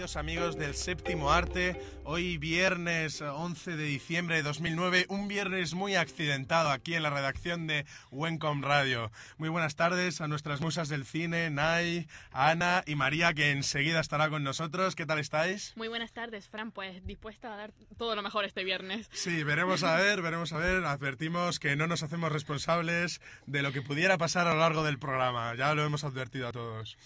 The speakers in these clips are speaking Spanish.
Amigos del séptimo arte, hoy viernes 11 de diciembre de 2009, un viernes muy accidentado aquí en la redacción de Wencom Radio. Muy buenas tardes a nuestras musas del cine, Nay, Ana y María, que enseguida estará con nosotros. ¿Qué tal estáis? Muy buenas tardes, Fran, pues dispuesta a dar todo lo mejor este viernes. Sí, veremos a ver, veremos a ver. Advertimos que no nos hacemos responsables de lo que pudiera pasar a lo largo del programa, ya lo hemos advertido a todos.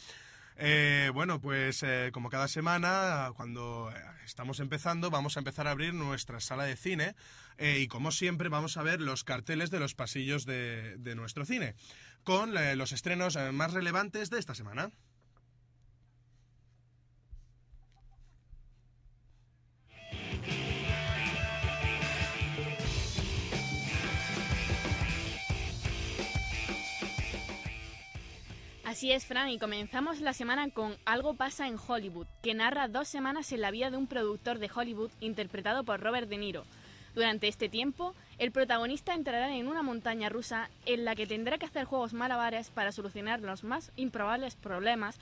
Eh, bueno, pues eh, como cada semana, cuando eh, estamos empezando, vamos a empezar a abrir nuestra sala de cine y como siempre vamos a ver los carteles de los pasillos de nuestro cine, con los estrenos más relevantes de esta semana. Así es, Fran, y comenzamos la semana con Algo pasa en Hollywood, que narra dos semanas en la vida de un productor de Hollywood interpretado por Robert De Niro. Durante este tiempo, el protagonista entrará en una montaña rusa en la que tendrá que hacer juegos malabares para solucionar los más improbables problemas,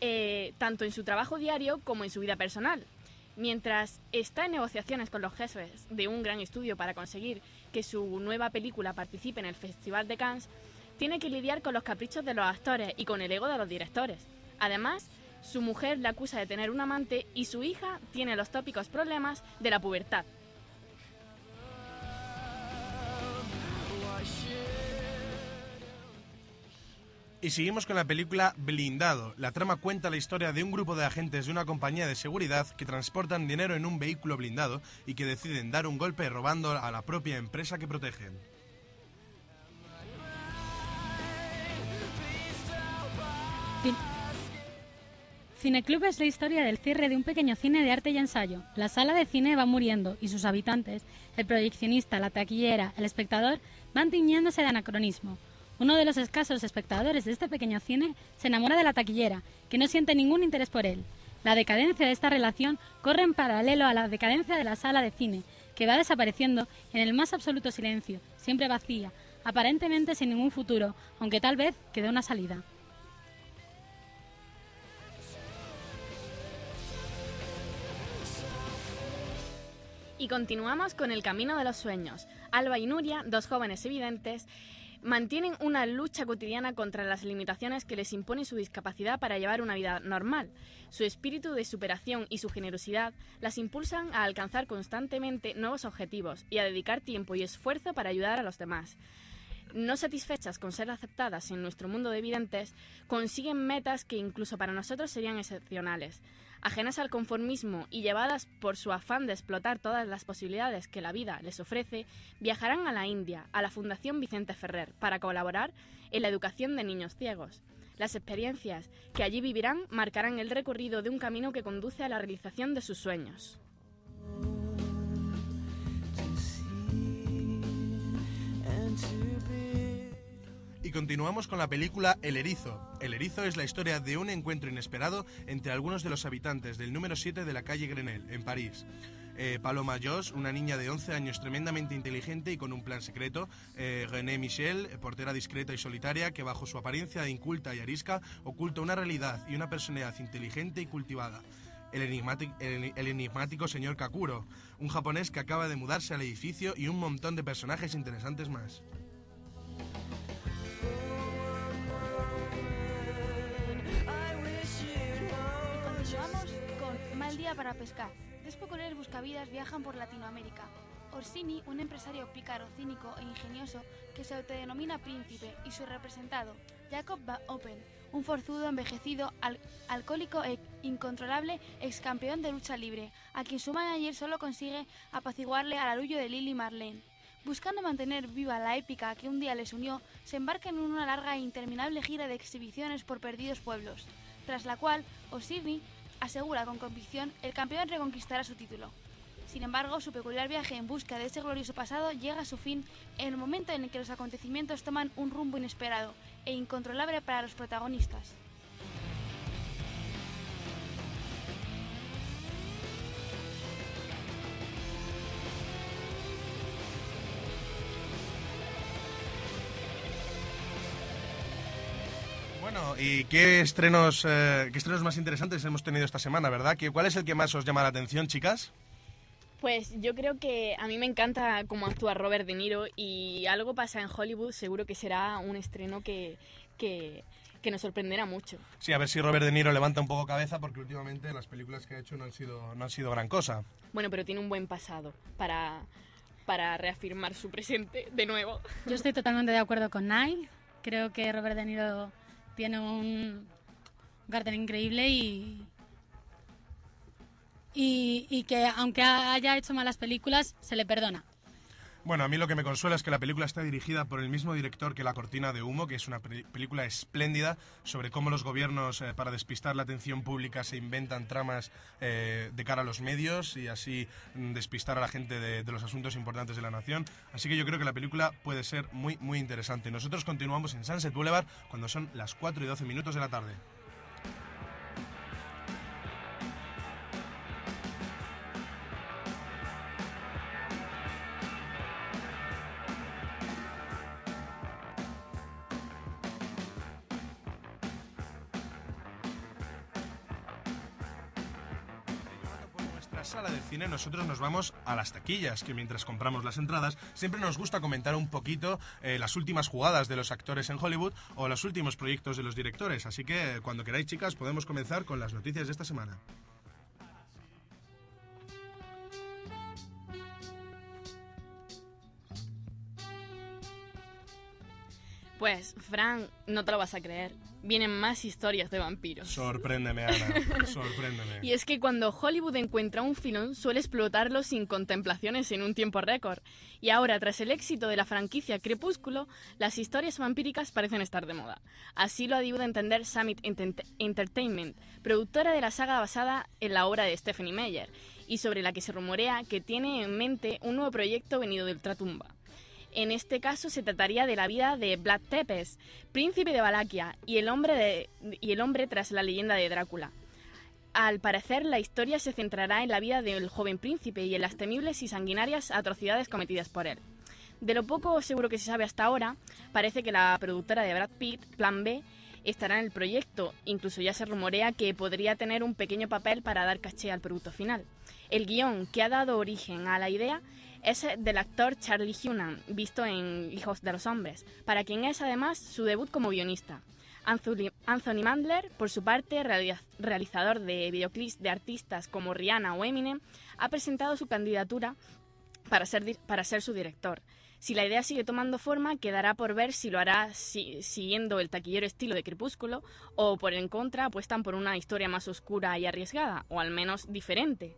eh, tanto en su trabajo diario como en su vida personal. Mientras está en negociaciones con los jefes de un gran estudio para conseguir que su nueva película participe en el Festival de Cannes, tiene que lidiar con los caprichos de los actores y con el ego de los directores. Además, su mujer le acusa de tener un amante y su hija tiene los tópicos problemas de la pubertad. Y seguimos con la película Blindado. La trama cuenta la historia de un grupo de agentes de una compañía de seguridad que transportan dinero en un vehículo blindado y que deciden dar un golpe robando a la propia empresa que protegen. Cineclub es la historia del cierre de un pequeño cine de arte y ensayo. La sala de cine va muriendo y sus habitantes, el proyeccionista, la taquillera, el espectador, van tiñéndose de anacronismo. Uno de los escasos espectadores de este pequeño cine se enamora de la taquillera, que no siente ningún interés por él. La decadencia de esta relación corre en paralelo a la decadencia de la sala de cine, que va desapareciendo en el más absoluto silencio, siempre vacía, aparentemente sin ningún futuro, aunque tal vez quede una salida. Y continuamos con el camino de los sueños. Alba y Nuria, dos jóvenes evidentes, mantienen una lucha cotidiana contra las limitaciones que les impone su discapacidad para llevar una vida normal. Su espíritu de superación y su generosidad las impulsan a alcanzar constantemente nuevos objetivos y a dedicar tiempo y esfuerzo para ayudar a los demás. No satisfechas con ser aceptadas en nuestro mundo de evidentes, consiguen metas que incluso para nosotros serían excepcionales ajenas al conformismo y llevadas por su afán de explotar todas las posibilidades que la vida les ofrece, viajarán a la India, a la Fundación Vicente Ferrer, para colaborar en la educación de niños ciegos. Las experiencias que allí vivirán marcarán el recorrido de un camino que conduce a la realización de sus sueños. Continuamos con la película El Erizo. El Erizo es la historia de un encuentro inesperado entre algunos de los habitantes del número 7 de la calle Grenelle, en París. Eh, Paloma Joss, una niña de 11 años tremendamente inteligente y con un plan secreto. Eh, René Michel, portera discreta y solitaria, que bajo su apariencia inculta y arisca oculta una realidad y una personalidad inteligente y cultivada. El enigmático, el enigmático señor Kakuro, un japonés que acaba de mudarse al edificio y un montón de personajes interesantes más. Para pescar. Tres peculiares buscavidas viajan por Latinoamérica. Orsini, un empresario pícaro, cínico e ingenioso que se autodenomina príncipe, y su representado, Jacob Van Open, un forzudo, envejecido, alcohólico e incontrolable ex campeón de lucha libre, a quien su manager solo consigue apaciguarle al arullo de Lily Marlene. Buscando mantener viva la épica que un día les unió, se embarcan en una larga e interminable gira de exhibiciones por perdidos pueblos, tras la cual Osirni asegura con convicción el campeón reconquistará su título. Sin embargo, su peculiar viaje en busca de ese glorioso pasado llega a su fin en el momento en el que los acontecimientos toman un rumbo inesperado e incontrolable para los protagonistas. Bueno, ¿y qué estrenos, eh, qué estrenos más interesantes hemos tenido esta semana, verdad? ¿Qué- ¿Cuál es el que más os llama la atención, chicas? Pues yo creo que a mí me encanta cómo actúa Robert De Niro y algo pasa en Hollywood, seguro que será un estreno que, que, que nos sorprenderá mucho. Sí, a ver si Robert De Niro levanta un poco cabeza porque últimamente las películas que ha hecho no han sido, no han sido gran cosa. Bueno, pero tiene un buen pasado para, para reafirmar su presente de nuevo. Yo estoy totalmente de acuerdo con Nai. Creo que Robert De Niro tiene un cartel increíble y, y que aunque haya hecho malas películas, se le perdona. Bueno, a mí lo que me consuela es que la película está dirigida por el mismo director que La Cortina de Humo, que es una pe- película espléndida sobre cómo los gobiernos, eh, para despistar la atención pública, se inventan tramas eh, de cara a los medios y así mm, despistar a la gente de, de los asuntos importantes de la nación. Así que yo creo que la película puede ser muy, muy interesante. Nosotros continuamos en Sunset Boulevard cuando son las 4 y 12 minutos de la tarde. Sala de cine nosotros nos vamos a las taquillas, que mientras compramos las entradas siempre nos gusta comentar un poquito eh, las últimas jugadas de los actores en Hollywood o los últimos proyectos de los directores. Así que cuando queráis chicas podemos comenzar con las noticias de esta semana. Pues, Fran, no te lo vas a creer. Vienen más historias de vampiros. Sorpréndeme, Ana, sorpréndeme. Y es que cuando Hollywood encuentra un filón suele explotarlo sin contemplaciones en un tiempo récord. Y ahora, tras el éxito de la franquicia Crepúsculo, las historias vampíricas parecen estar de moda. Así lo ha dado a entender Summit Entertainment, productora de la saga basada en la obra de Stephanie Meyer, y sobre la que se rumorea que tiene en mente un nuevo proyecto venido de ultratumba. En este caso se trataría de la vida de Vlad Tepes, príncipe de Valaquia y el hombre, y el hombre tras la leyenda de Drácula. Al parecer, la historia se centrará en la vida del joven príncipe y en las temibles y sanguinarias atrocidades cometidas por él. De lo poco seguro que se sabe hasta ahora, parece que la productora de Brad Pitt, Plan B, estará en el proyecto. Incluso ya se rumorea que podría tener un pequeño papel para dar caché al producto final. El guion que ha dado origen a la idea es del actor Charlie Hunnam, visto en Hijos de los Hombres, para quien es además su debut como guionista. Anthony, Mandler, por su parte, reali- realizador de videoclips de artistas como Rihanna o Eminem, ha presentado su candidatura para ser, para ser su director. Si la idea sigue tomando forma, quedará por ver si lo hará si- siguiendo el taquillero estilo de Crepúsculo o por en contra apuestan por una historia más oscura y arriesgada, o al menos diferente.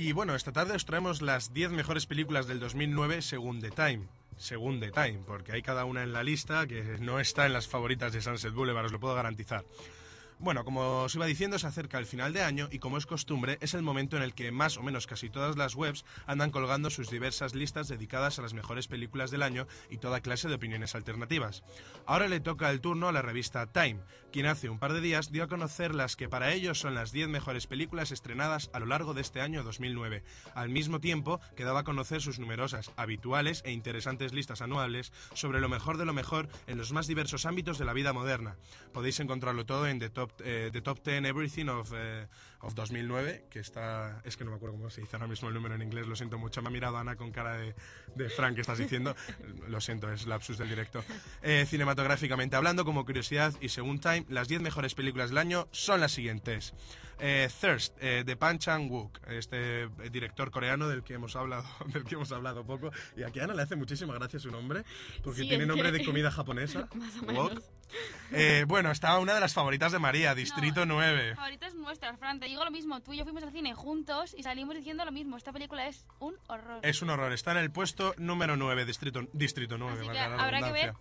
Y bueno, esta tarde os traemos las 10 mejores películas del 2009 según The Time. Según The Time, porque hay cada una en la lista que no está en las favoritas de Sunset Boulevard, os lo puedo garantizar. Bueno, como os iba diciendo, se acerca el final de año y como es costumbre, es el momento en el que más o menos casi todas las webs andan colgando sus diversas listas dedicadas a las mejores películas del año y toda clase de opiniones alternativas. Ahora le toca el turno a la revista Time, quien hace un par de días dio a conocer las que para ellos son las 10 mejores películas estrenadas a lo largo de este año 2009. Al mismo tiempo que daba a conocer sus numerosas, habituales e interesantes listas anuales sobre lo mejor de lo mejor en los más diversos ámbitos de la vida moderna. Podéis encontrarlo todo en The Top, eh, The Top 10 Everything of, eh, of 2009, que está... Es que no me acuerdo cómo se dice ahora mismo el número en inglés, lo siento mucho. Me ha mirado Ana con cara de, de Frank, que estás diciendo? Lo siento, es lapsus del directo. Eh, cinematográficamente hablando, como curiosidad y según Time, las 10 mejores películas del año son las siguientes. Eh, Thirst, eh, de Pan Chang-wook, este eh, director coreano del que hemos hablado del que hemos hablado poco. Y aquí a Ana le hace muchísima gracia su nombre, porque Sí, tiene nombre que- de comida japonesa. Más o menos. Eh, bueno, estaba una de las favoritas de María, Distrito 9. Favoritas nuestras, Fran. Te digo lo mismo. Tú y yo fuimos al cine juntos y salimos diciendo lo mismo. Esta película es un horror. Es un horror, está en el puesto número 9, Distrito, Distrito 9. Así que habrá que ver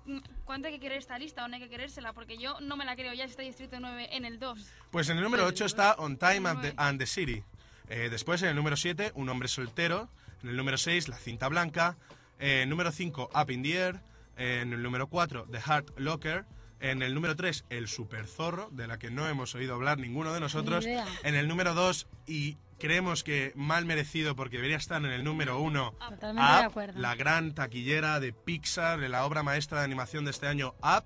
cuánto hay que querer esta lista o no hay que querérsela, porque yo no me la creo ya si está Distrito 9 en el 2. Pues en el número 8 está On Time and the, and the City. Eh, después en el número 7, Un hombre soltero. En el número 6, La cinta blanca. Eh, número 5, Up in the Air. Eh, en el número 4, The Heart Locker. En el número 3, El super zorro, de la que no hemos oído hablar ninguno de nosotros. Ni. En el número 2, y creemos que mal merecido porque debería estar en el número 1, Totalmente de Up, acuerdo. la gran taquillera de Pixar, de la obra maestra de animación de este año, Up.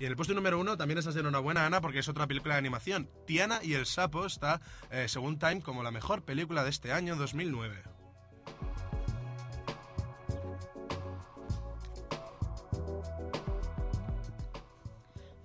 Y en el puesto número uno también estás de enhorabuena, Ana, porque es otra película de animación. Tiana y el Sapo está, eh, según Time, como la mejor película de este año 2009.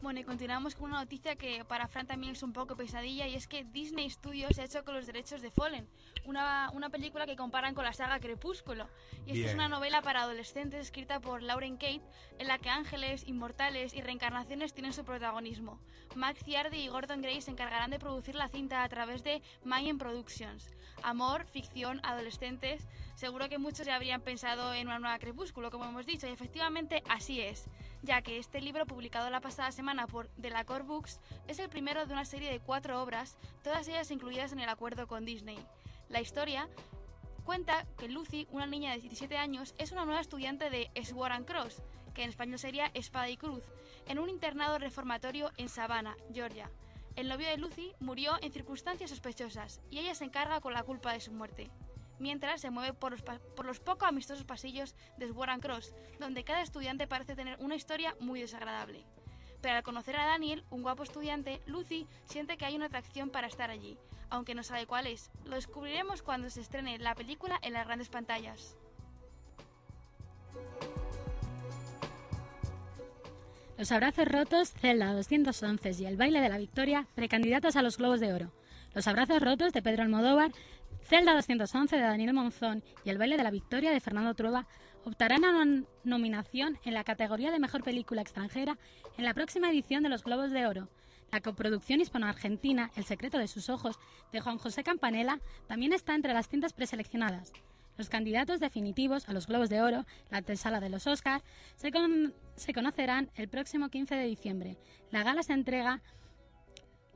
Bueno, y continuamos con una noticia que para Fran también es un poco pesadilla y es que Disney Studios se ha hecho con los derechos de Fallen, una, una película que comparan con la saga Crepúsculo. Y esta es una novela para adolescentes escrita por Lauren Kate en la que ángeles, inmortales y reencarnaciones tienen su protagonismo. Max Ciardi y Gordon Gray se encargarán de producir la cinta a través de Mayen Productions. Amor, ficción, adolescentes. Seguro que muchos ya habrían pensado en una nueva Crepúsculo, como hemos dicho, y efectivamente así es, ya que este libro, publicado la pasada semana por Delacour Books, es el primero de una serie de cuatro obras, todas ellas incluidas en el acuerdo con Disney. La historia cuenta que Lucy, una niña de 17 años, es una nueva estudiante de Sword and Cross, que en español sería Espada y Cruz, en un internado reformatorio en Savannah, Georgia. El novio de Lucy murió en circunstancias sospechosas y ella se encarga con la culpa de su muerte. Mientras se mueve por los, por los poco amistosos pasillos de Sword and Cross, donde cada estudiante parece tener una historia muy desagradable. Pero al conocer a Daniel, un guapo estudiante, Lucy siente que hay una atracción para estar allí, aunque no sabe cuál es. Lo descubriremos cuando se estrene la película en las grandes pantallas. Los abrazos rotos, Zelda 211 y el baile de la victoria, precandidatos a los Globos de Oro. Los abrazos rotos de Pedro Almodóvar, Zelda 211 de Daniel Monzón y el baile de la victoria de Fernando Trueba optarán a una nominación en la categoría de mejor película extranjera en la próxima edición de los Globos de Oro. La coproducción hispano-argentina El secreto de sus ojos de Juan José Campanella también está entre las cintas preseleccionadas. Los candidatos definitivos a los Globos de Oro, la antesala de los Oscar, se, con- se conocerán el próximo 15 de diciembre. La gala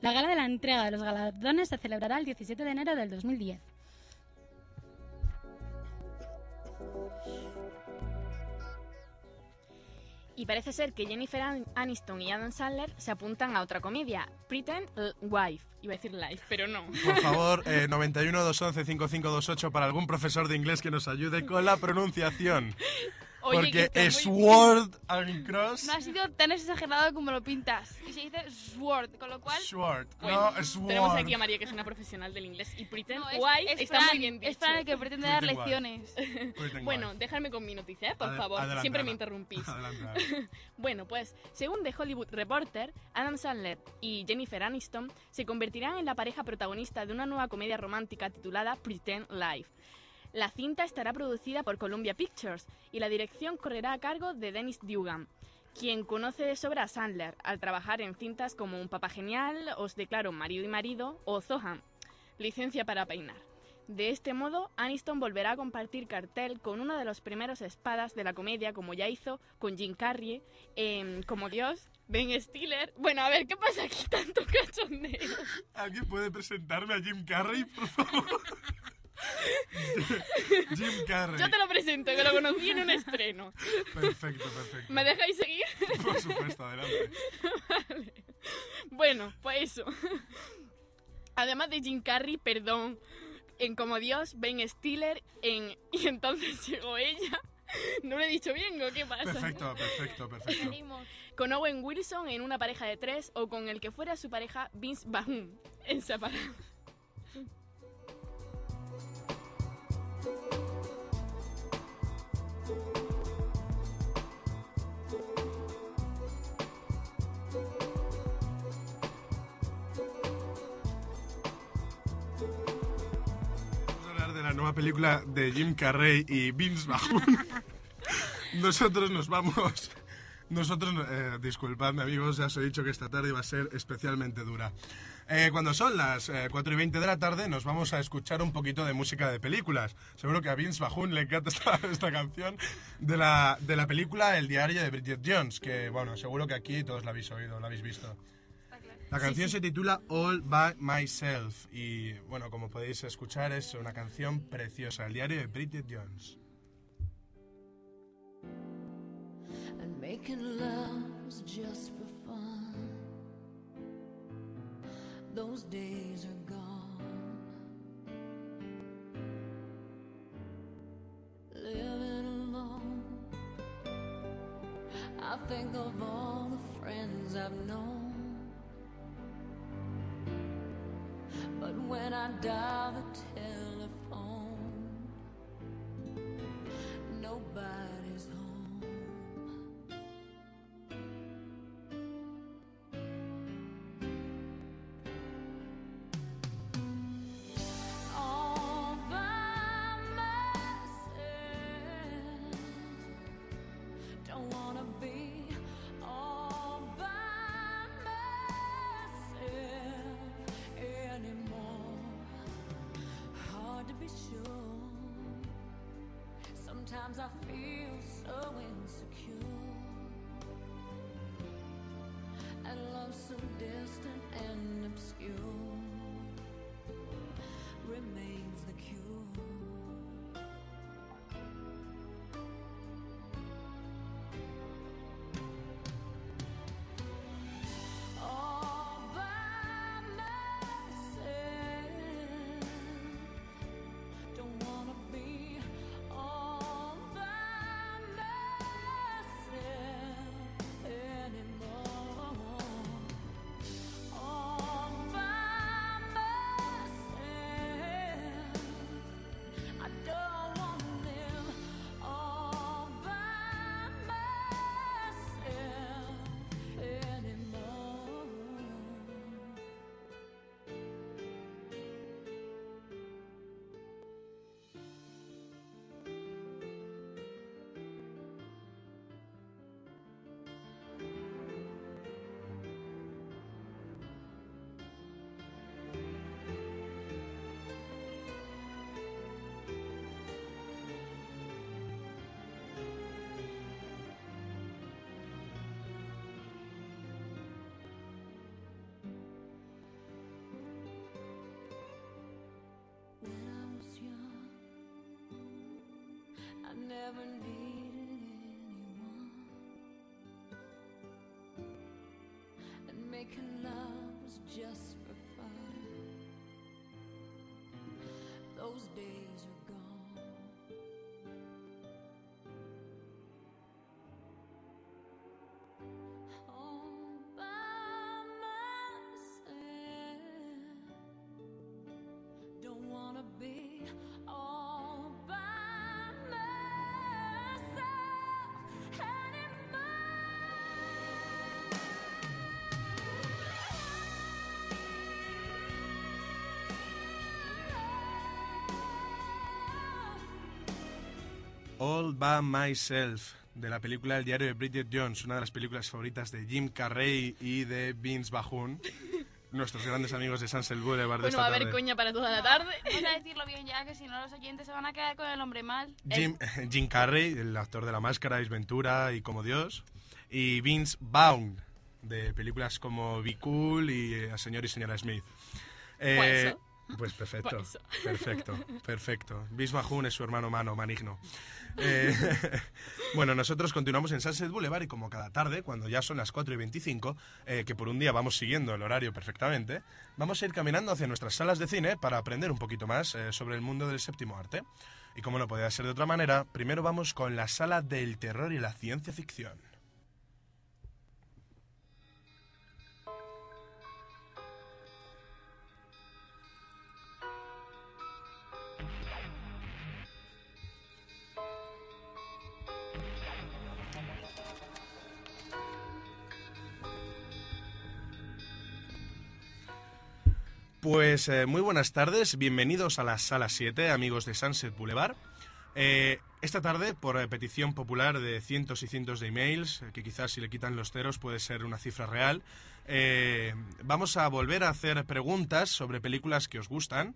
la gala de la entrega de los galardones se celebrará el 17 de enero del 2010. Y parece ser que Jennifer An- Aniston y Adam Sandler se apuntan a otra comedia, Pretend Wife. Iba a decir Life, pero no. Por favor, eh, 91 211 5528 para algún profesor de inglés que nos ayude con la pronunciación. Oye, que Porque está muy Sword and Cross. No ha sido tan exagerado como lo pintas. Y se dice Sword, con lo cual... Sword. Bueno, no, Sword. tenemos aquí a María, que es una profesional del inglés, y Pretend No, es, es está Fran, muy bien dicho. Es Fran el que pretende dar lecciones. Bueno, dejarme con mi noticia, ¿eh? por Adel- favor. adelante, Siempre me interrumpís. Bueno, pues, según The Hollywood Reporter, Adam Sandler y Jennifer Aniston se convertirán en la pareja protagonista de una nueva comedia romántica titulada Pretend Life. La cinta estará producida por Columbia Pictures y la dirección correrá a cargo de Dennis Dugan, quien conoce de sobra a Sandler al trabajar en cintas como Un papá genial, Os declaro marido y marido o Zohan, licencia para peinar. De este modo, Aniston volverá a compartir cartel con uno de los primeros espadas de la comedia, como ya hizo con Jim Carrey, en Como Dios, Ben Stiller. Bueno, a ver, ¿qué pasa aquí tanto cachondeo? ¿Alguien puede presentarme a Jim Carrey, por favor? Jim Carrey. Yo te lo presento, que lo conocí en un estreno. Perfecto, perfecto. ¿Me dejáis seguir? Por supuesto, adelante. Bueno, pues eso. Además de Jim Carrey, perdón, en Como Dios, Ben Stiller, en Y entonces llegó ella. ¿No lo he dicho bien o qué pasa? Perfecto, perfecto, perfecto. Con Owen Wilson en una pareja de tres o con el que fuera su pareja Vince Vaughn en separado. Nueva película de Jim Carrey y Vince Vaughn, nosotros nos vamos... Nosotros, eh, disculpadme amigos, ya os he dicho que esta tarde va a ser especialmente dura. Eh, cuando son las eh, 4 y 20 de la tarde nos vamos a escuchar un poquito de música de películas. Seguro que a Vince Vaughn le encanta esta, esta canción de la, de la película El diario de Bridget Jones, que bueno, seguro que aquí todos la habéis oído, la habéis visto. La canción se titula All By Myself y bueno, como podéis escuchar es una canción preciosa, el diario de Bridget Jones. and making love was just for fun. Those days are gone. Living alone, I think of all the friends I've known. But when I dial the telephone, Sometimes I never needed anyone, and making love was just for fun. Those days are All By Myself, de la película El diario de Bridget Jones, una de las películas favoritas de Jim Carrey y de Vince Vaughn, nuestros grandes amigos de Sunset Boulevard de Bueno, esta va a haber tarde. coña para toda la tarde. Vamos a decirlo bien ya, que si no los oyentes se van a quedar con el hombre mal. Jim, Jim Carrey, el actor de La Máscara, Ventura y Como Dios, y Vince Vaughn, de películas como Be Cool y eh, Señor y Señora Smith. Eh, Pues perfecto, Pues perfecto, perfecto. Vaughn es su hermano mano, manigno. Eh, bueno, nosotros continuamos en Sunset Boulevard y como cada tarde, cuando ya son las 4 y 25, eh, que por un día vamos siguiendo el horario perfectamente, vamos a ir caminando hacia nuestras salas de cine para aprender un poquito más eh, sobre el mundo del séptimo arte. Y como no podía ser de otra manera, primero vamos con la sala del terror y la ciencia ficción. Pues eh, muy buenas tardes, bienvenidos a la sala 7, amigos de Sunset Boulevard. Eh, esta tarde, por eh, petición popular de cientos y cientos de emails, que quizás si le quitan los ceros puede ser una cifra real, vamos a volver a hacer preguntas sobre películas que os gustan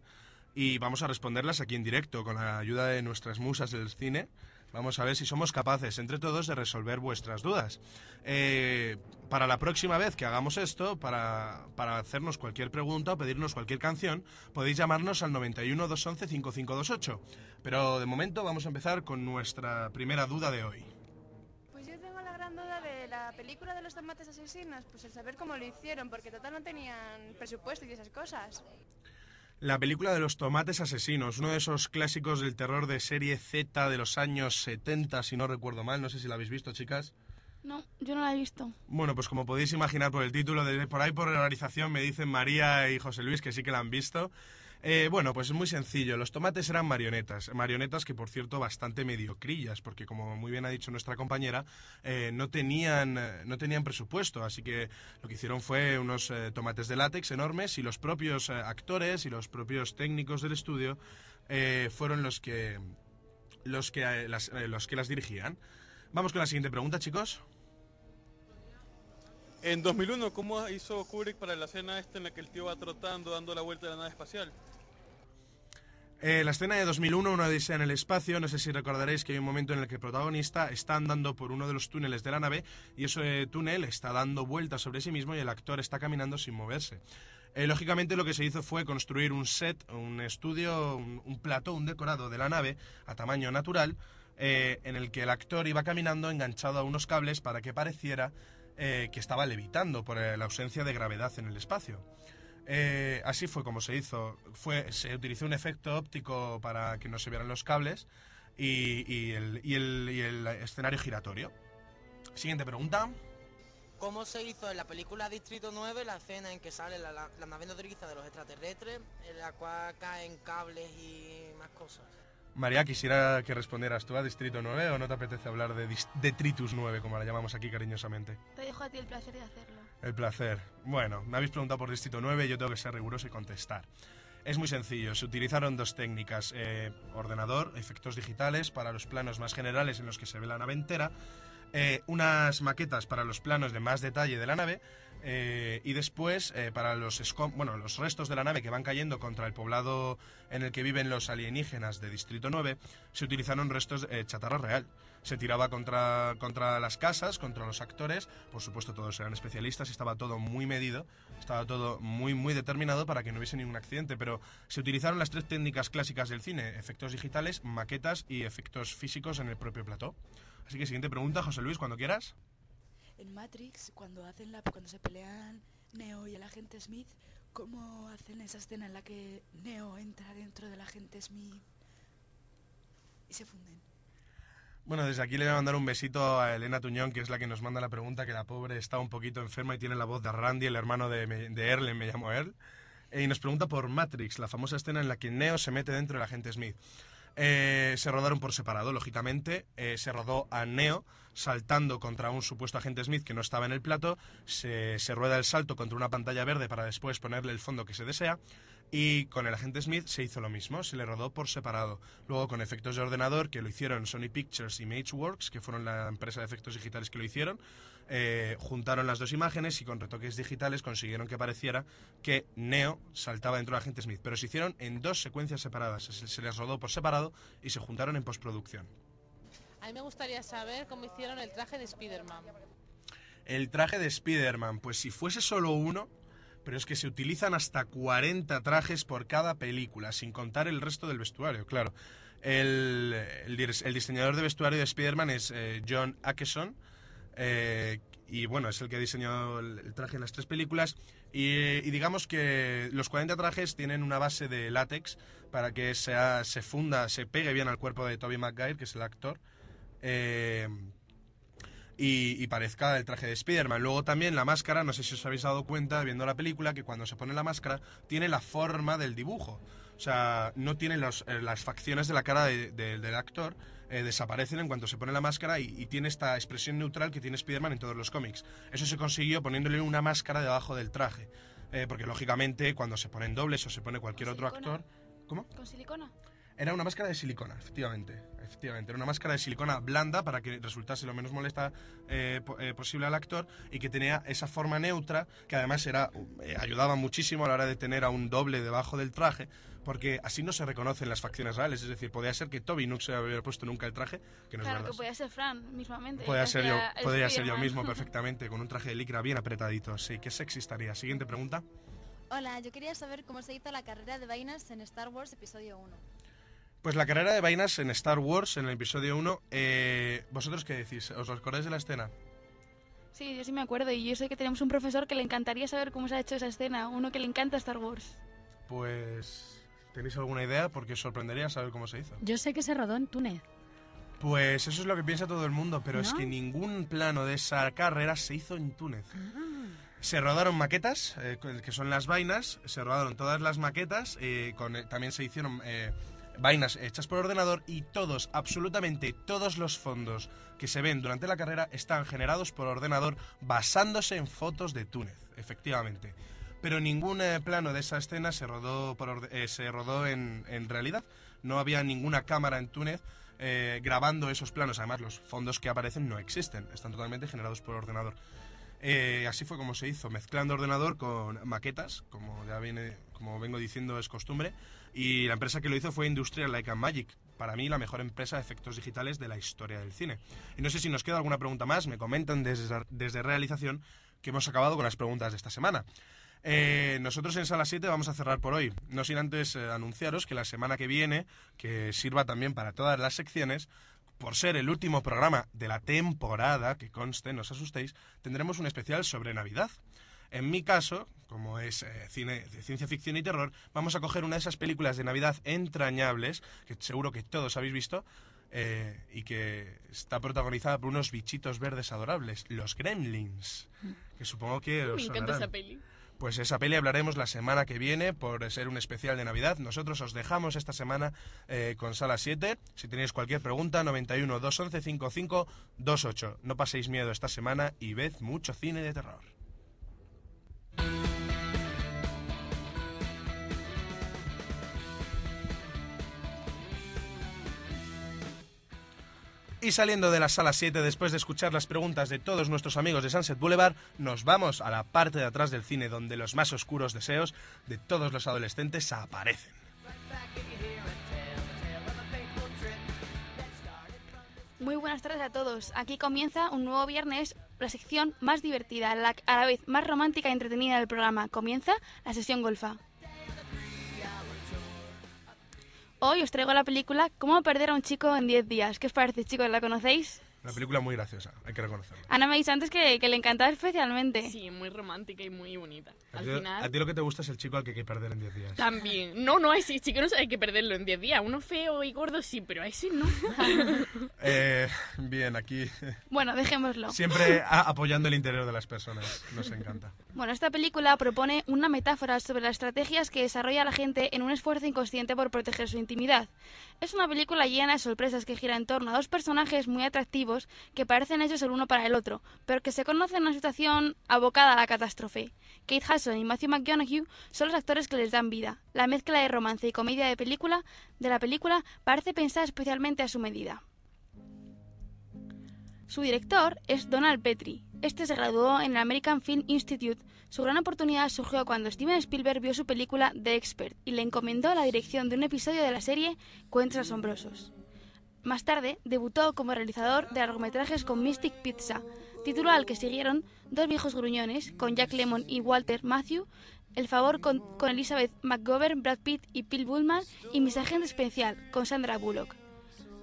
y vamos a responderlas aquí en directo con la ayuda de nuestras musas del cine. Vamos a ver si somos capaces entre todos de resolver vuestras dudas. Eh, para la próxima vez que hagamos esto, para, para hacernos cualquier pregunta o pedirnos cualquier canción, podéis llamarnos al 91 211 5528. Pero de momento vamos a empezar con nuestra primera duda de hoy. Pues yo tengo la gran duda de la película de los tomates asesinos, pues el saber cómo lo hicieron, porque total no tenían presupuesto y esas cosas. La película de los tomates asesinos, uno de esos clásicos del terror de serie Z de los años 70, si no recuerdo mal, no sé si la habéis visto, chicas. No, yo no la he visto. Bueno, pues como podéis imaginar por el título, de, por ahí por la realización me dicen María y José Luis que sí que la han visto. Eh, bueno, pues es muy sencillo. Los tomates eran marionetas. Marionetas que, por cierto, bastante mediocrillas, porque como muy bien ha dicho nuestra compañera, eh, no, tenían, eh, no tenían presupuesto. Así que lo que hicieron fue unos eh, tomates de látex enormes y los propios actores y los propios técnicos del estudio fueron los que, los, que, los que las dirigían. Vamos con la siguiente pregunta, chicos. En 2001, ¿cómo hizo Kubrick para la escena esta en la que el tío va trotando dando la vuelta de la nave espacial? Eh, la escena de 2001, una odisea en el espacio, no sé si recordaréis que hay un momento en el que el protagonista está andando por uno de los túneles de la nave y ese túnel está dando vueltas sobre sí mismo y el actor está caminando sin moverse. Eh, lógicamente lo que se hizo fue construir un set, un estudio, un, un plató, un decorado de la nave a tamaño natural eh, en el que el actor iba caminando enganchado a unos cables para que pareciera eh, que estaba levitando por eh, la ausencia de gravedad en el espacio. Eh, así fue como se hizo. Fue, se utilizó un efecto óptico para que no se vieran los cables y, el escenario giratorio. Siguiente pregunta. ¿Cómo se hizo en la película Distrito 9 la escena en que sale la, la, la nave nodriza de los extraterrestres, en la cual caen cables y más cosas? María, quisiera que respondieras tú a Distrito 9 o no te apetece hablar de Detritus 9, como la llamamos aquí cariñosamente. Te dejo a ti el placer de hacerlo. El placer. Bueno, me habéis preguntado por Distrito 9 y yo tengo que ser riguroso y contestar. Es muy sencillo, se utilizaron dos técnicas, eh, ordenador, efectos digitales para los planos más generales en los que se ve la nave entera, eh, unas maquetas para los planos de más detalle de la nave eh, y después eh, para los, bueno, los restos de la nave que van cayendo contra el poblado en el que viven los alienígenas de Distrito 9, se utilizaron restos de chatarra real. Se tiraba contra, contra las casas, contra los actores, por supuesto todos eran especialistas, estaba todo muy medido, estaba todo muy muy determinado para que no hubiese ningún accidente, pero se utilizaron las tres técnicas clásicas del cine, efectos digitales, maquetas y efectos físicos en el propio plató. Así que siguiente pregunta, José Luis, cuando quieras. En Matrix, cuando hacen la, cuando se pelean Neo y el agente Smith, ¿cómo hacen esa escena en la que Neo entra dentro del agente Smith y se funden? Bueno, desde aquí le voy a mandar un besito a Elena Tuñón, que es la que nos manda la pregunta, que la pobre está un poquito enferma y tiene la voz de Randy, el hermano de, de Erlen, me llamo Earl. Eh, y nos pregunta por Matrix, la famosa escena en la que Neo se mete dentro del agente Smith. Eh, se rodaron por separado, lógicamente. Eh, se rodó a Neo saltando contra un supuesto agente Smith que no estaba en el plato. Se, se rueda el salto contra una pantalla verde para después ponerle el fondo que se desea. Y con el agente Smith se hizo lo mismo, se le rodó por separado. Luego con efectos de ordenador, que lo hicieron Sony Pictures y Mageworks, que fueron la empresa de efectos digitales que lo hicieron, eh, juntaron las dos imágenes y con retoques digitales consiguieron que pareciera que Neo saltaba dentro del agente Smith. Pero se hicieron en dos secuencias separadas, se, se les rodó por separado y se juntaron en postproducción. A mí me gustaría saber cómo hicieron el traje de Spider-Man. El traje de Spider-Man, pues si fuese solo uno, pero es que se utilizan hasta 40 trajes por cada película, sin contar el resto del vestuario, claro. El, el dir- el diseñador de vestuario de Spider-Man es eh, John Akeson, eh, y bueno, es el que diseñó el, traje en las tres películas. Y, digamos que los 40 trajes tienen una base de látex para que sea, se funda, se pegue bien al cuerpo de Tobey Maguire, que es el actor. Eh, y, y parezca el traje de Spider-Man. Luego también la máscara, no sé si os habéis dado cuenta viendo la película, que cuando se pone la máscara tiene la forma del dibujo. O sea, no tiene los, eh, las facciones de la cara de- de- del actor, eh, desaparecen en cuanto se pone la máscara y, y tiene esta expresión neutral que tiene Spider-Man en todos los cómics. Eso se consiguió poniéndole una máscara debajo del traje. eh, porque lógicamente cuando se ponen dobles o se pone cualquier otro silicona? actor... ¿Cómo? ¿Con silicona? Era una máscara de silicona, efectivamente. Efectivamente, era una máscara de silicona blanda para que resultase lo menos molesta eh, po- eh, posible al actor y que tenía esa forma neutra que además era eh, ayudaba muchísimo a la hora de tener a un doble debajo del traje porque así no se reconocen las facciones reales. Es decir, podía ser que Toby no se hubiera puesto nunca el traje, que no claro, es que verdad. podía ser Fran mismamente. Podría que ser, yo, podría ser yo mismo perfectamente, con un traje de licra bien apretadito. Sí, qué sexy estaría. Siguiente pregunta. Hola, yo quería saber cómo se hizo la carrera de vainas en Star Wars Episodio 1. Pues la carrera de vainas en Star Wars, en el episodio 1, eh, ¿vosotros qué decís? ¿Os acordáis de la escena? Sí, yo sí me acuerdo. Y yo sé que tenemos un profesor que le encantaría saber cómo se ha hecho esa escena. Uno que le encanta Star Wars. Pues... ¿Tenéis alguna idea? Porque os sorprendería saber cómo se hizo. Yo sé que se rodó en Túnez. Pues eso es lo que piensa todo el mundo, pero es que ningún plano de esa carrera se hizo en Túnez. Se rodaron maquetas, eh, que son las vainas, se rodaron todas las maquetas, eh, con, eh, también se hicieron eh, vainas hechas por ordenador y todos, absolutamente todos los fondos que se ven durante la carrera están generados por ordenador basándose en fotos de Túnez, efectivamente. Pero ningún eh, plano de esa escena se rodó, por eh, se rodó en, en realidad. No había ninguna cámara en Túnez eh, grabando esos planos. Además, los fondos que aparecen no existen, están totalmente generados por ordenador. Eh, así fue como se hizo, mezclando ordenador con maquetas, como ya viene, como vengo diciendo es costumbre, y la empresa que lo hizo fue Industrial Light and Magic, para mí la mejor empresa de efectos digitales de la historia del cine. Y no sé si nos queda alguna pregunta más, me comentan desde, desde realización que hemos acabado con las preguntas de esta semana. Eh, nosotros en Sala 7 vamos a cerrar por hoy, no sin antes eh, anunciaros que la semana que viene, que sirva también para todas las secciones, por ser el último programa de la temporada, que conste, no os asustéis, tendremos un especial sobre Navidad. En mi caso, como es eh, cine de ciencia ficción y terror, vamos a coger una de esas películas de Navidad entrañables, que seguro que todos habéis visto, eh, y que está protagonizada por unos bichitos verdes adorables, los Gremlins, que supongo que os Me encanta esa peli. Pues esa peli hablaremos la semana que viene por ser un especial de Navidad. Nosotros os dejamos esta semana eh, con Sala 7. Si tenéis cualquier pregunta, 91 211 55 28. No paséis miedo esta semana y ved mucho cine de terror. Y saliendo de la sala 7, después de escuchar las preguntas de todos nuestros amigos de Sunset Boulevard, nos vamos a la parte de atrás del cine donde los más oscuros deseos de todos los adolescentes aparecen. Muy buenas tardes a todos. Aquí comienza un nuevo viernes, la sección más divertida, la a la vez más romántica y entretenida del programa. Comienza la sesión golfa. Hoy os traigo la película Cómo perder a un chico en 10 días. ¿Qué os parece, chicos? ¿La conocéis? Una película muy graciosa, hay que reconocerlo. Ana me dicho antes que, que le encantaba especialmente. Sí, muy romántica y muy bonita. A Al ti, final... a ti lo que te gusta es el chico al que hay que perder en 10 días. También. No, no, a ese chico no hay que perderlo en 10 días. Uno feo y gordo sí, pero a ese no. Eh, bien, aquí Bueno, dejémoslo. siempre a- apoyando el interior de las personas. Nos encanta. Bueno, esta película propone una metáfora sobre las estrategias que desarrolla la gente en un esfuerzo inconsciente por proteger su intimidad. Es una película llena de sorpresas que gira en torno a dos personajes muy atractivos que parecen hechos el uno para el otro, pero que se conocen en una situación abocada a la catástrofe. Kate Hudson y Matthew McConaughey son los actores que les dan vida. La mezcla de romance y comedia de película de la película parece pensada especialmente a su medida. Su director es Donald Petrie. Este se graduó en el American Film Institute. Su gran oportunidad surgió cuando Steven Spielberg vio su película The Expert y le encomendó la dirección de un episodio de la serie Cuentos Asombrosos. Más tarde, debutó como realizador de largometrajes con Mystic Pizza, título al que siguieron Dos viejos gruñones, con Jack Lemmon y Walter Matthew, El favor con, Elizabeth McGovern, Brad Pitt y Bill Bullman, y Mis agentes especial, con Sandra Bullock.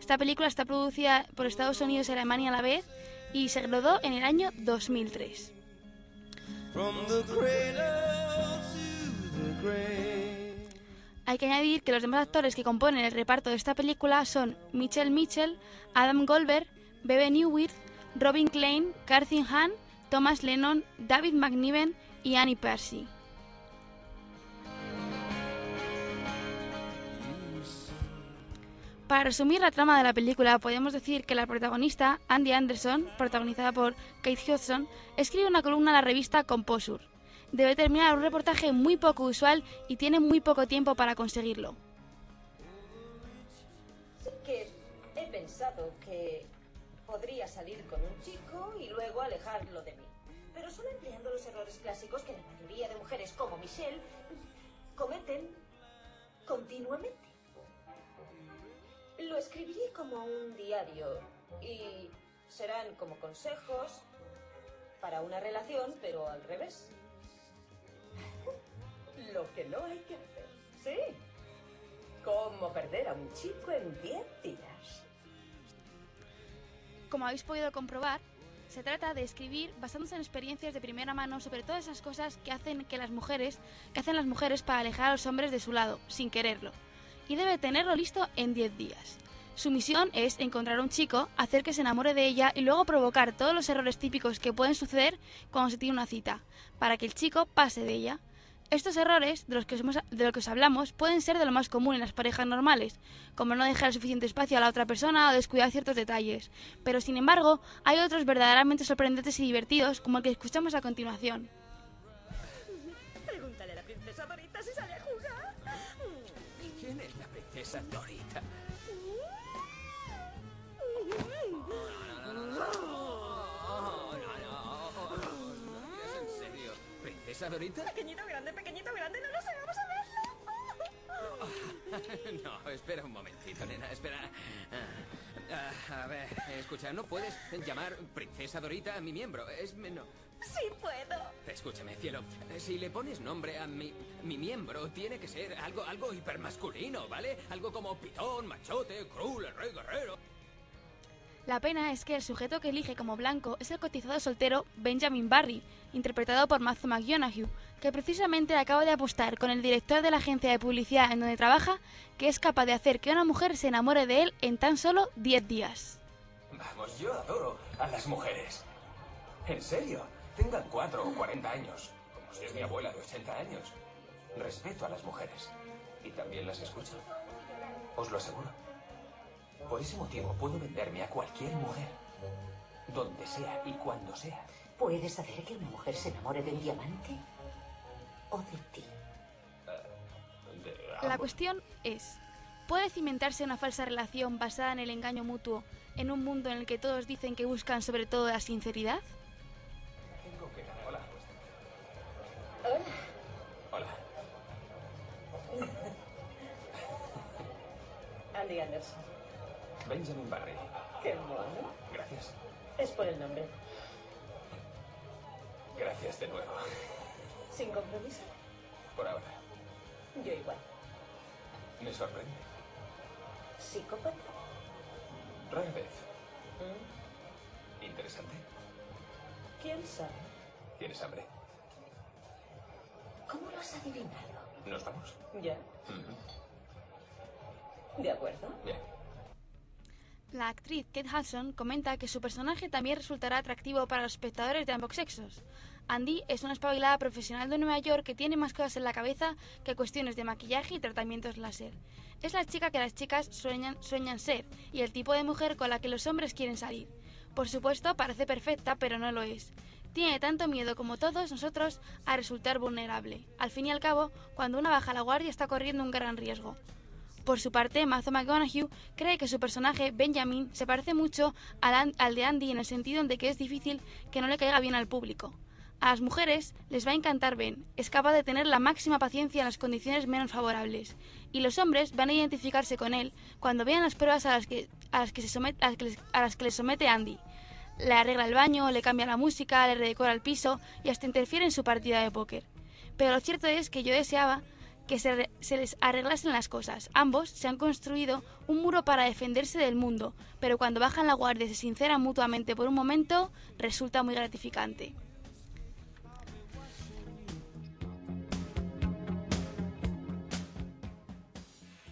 Esta película está producida por Estados Unidos y Alemania a la vez y se rodó en el año 2003. From the Hay que añadir que los demás actores que componen el reparto de esta película son Michelle Mitchell, Adam Goldberg, Bebe Newirth, Robin Klein, Carthy Hahn, Thomas Lennon, David McNiven y Annie Percy. Para resumir la trama de la película, podemos decir que la protagonista, Andy Anderson, protagonizada por Kate Hudson, escribe una columna en la revista Composure. Debe terminar un reportaje muy poco usual y tiene muy poco tiempo para conseguirlo. Que he pensado que podría salir con un chico y luego alejarlo de mí. Pero solo empleando los errores clásicos que la mayoría de mujeres como Michelle cometen continuamente. Lo escribiré como un diario y serán como consejos para una relación, pero al revés. Lo que no hay que hacer. Sí. Cómo perder a un chico en 10 días. Como habéis podido comprobar, se trata de escribir basándose en experiencias de primera mano sobre todas esas cosas que hacen que las mujeres, que hacen las mujeres para alejar a los hombres de su lado, sin quererlo. Y debe tenerlo listo en 10 días. Su misión es encontrar a un chico, hacer que se enamore de ella y luego provocar todos los errores típicos que pueden suceder cuando se tiene una cita, para que el chico pase de ella. Estos errores de los, que os, de los que os hablamos pueden ser de lo más común en las parejas normales, como no dejar suficiente espacio a la otra persona o descuidar ciertos detalles. Pero sin embargo, hay otros verdaderamente sorprendentes y divertidos, como el que escuchamos a continuación. Pregúntale a la princesa Dorita si sale a jugar. ¿Quién es la princesa Dorita? ¿Princesa Dorita? Pequeñito, grande, pequeñito, grande, no lo sé, vamos a verlo. No, espera un momentito, nena, espera. Ah, a ver, escucha, no puedes llamar princesa Dorita a mi miembro. Es menos. Sí puedo. Escúchame, cielo. Si le pones nombre a mi, mi miembro, tiene que ser algo, algo hipermasculino, ¿vale? Algo como pitón, machote, cruel, el rey guerrero. La pena es que el sujeto que elige como blanco es el cotizado soltero Benjamin Barry, interpretado por Matthew McConaughey, que precisamente acaba de apostar con el director de la agencia de publicidad en donde trabaja que es capaz de hacer que una mujer se enamore de él en tan solo 10 días. Vamos, yo adoro a las mujeres. En serio, tengan cuatro o 40 años, como si es mi abuela de 80 años. Respeto a las mujeres. Y también las escucho. Os lo aseguro. Por ese motivo puedo venderme a cualquier mujer. Donde sea y cuando sea. ¿Puedes hacer que una mujer se enamore de un diamante? ¿O de ti? La cuestión es, ¿puede cimentarse una falsa relación basada en el engaño mutuo en un mundo en el que todos dicen que buscan sobre todo la sinceridad? Tengo que... Hola. Hola. Hola. Andy Anderson. Benjamin Barry. Qué mono. Gracias. Es por el nombre. Gracias de nuevo. Sin compromiso. Por ahora. Yo igual. Me sorprende. Psicópata. Rara vez. Mm, Interesante. ¿Quién sabe? ¿Tienes hambre? ¿Cómo lo has adivinado? ¿Nos vamos? Ya. ¿De acuerdo? Bien. La actriz Kate Hudson comenta que su personaje también resultará atractivo para los espectadores de ambos sexos. Andy es una espabilada profesional de Nueva York que tiene más cosas en la cabeza que cuestiones de maquillaje y tratamientos láser. Es la chica que las chicas sueñan, sueñan ser y el tipo de mujer con la que los hombres quieren salir. Por supuesto, parece perfecta, pero no lo es. Tiene tanto miedo como todos nosotros a resultar vulnerable. Al fin y al cabo, cuando una baja la guardia está corriendo un gran riesgo. Por su parte, Matthew McConaughey cree que su personaje, Benjamin, se parece mucho al, de Andy en el sentido de que es difícil que no le caiga bien al público. A las mujeres les va a encantar Ben, es capaz de tener la máxima paciencia en las condiciones menos favorables, y los hombres van a identificarse con él cuando vean las pruebas a las que les somete Andy. Le arregla el baño, le cambia la música, le redecora el piso y hasta interfiere en su partida de póker. Pero lo cierto es que yo deseaba que se, les arreglasen las cosas. Ambos se han construido un muro para defenderse del mundo, pero cuando bajan la guardia y se sinceran mutuamente por un momento, resulta muy gratificante.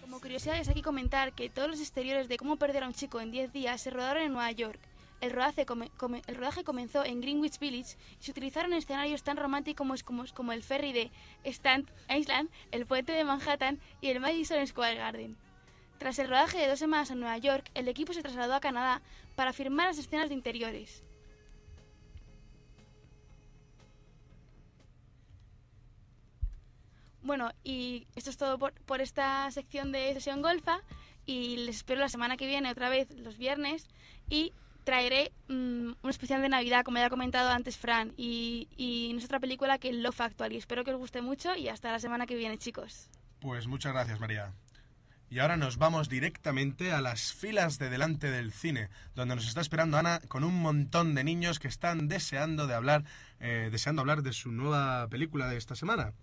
Como curiosidad es aquí comentar que todos los exteriores de cómo perder a un chico en 10 días se rodaron en Nueva York. El rodaje, comenzó en Greenwich Village y se utilizaron escenarios tan románticos como, el ferry de Staten Island, el puente de Manhattan y el Madison Square Garden. Tras el rodaje de dos semanas en Nueva York, el equipo se trasladó a Canadá para filmar las escenas de interiores. Bueno, y esto es todo por, por esta sección de sesión golfa y les espero la semana que viene otra vez los viernes y traeré mm, un especial de Navidad, como ya ha comentado antes Fran, y, y no es otra película que Love Actually. Espero que os guste mucho y hasta la semana que viene, chicos. Pues muchas gracias, María. Y ahora nos vamos directamente a las filas de delante del cine, donde nos está esperando Ana con un montón de niños que están deseando de hablar, eh, deseando hablar de su nueva película de esta semana.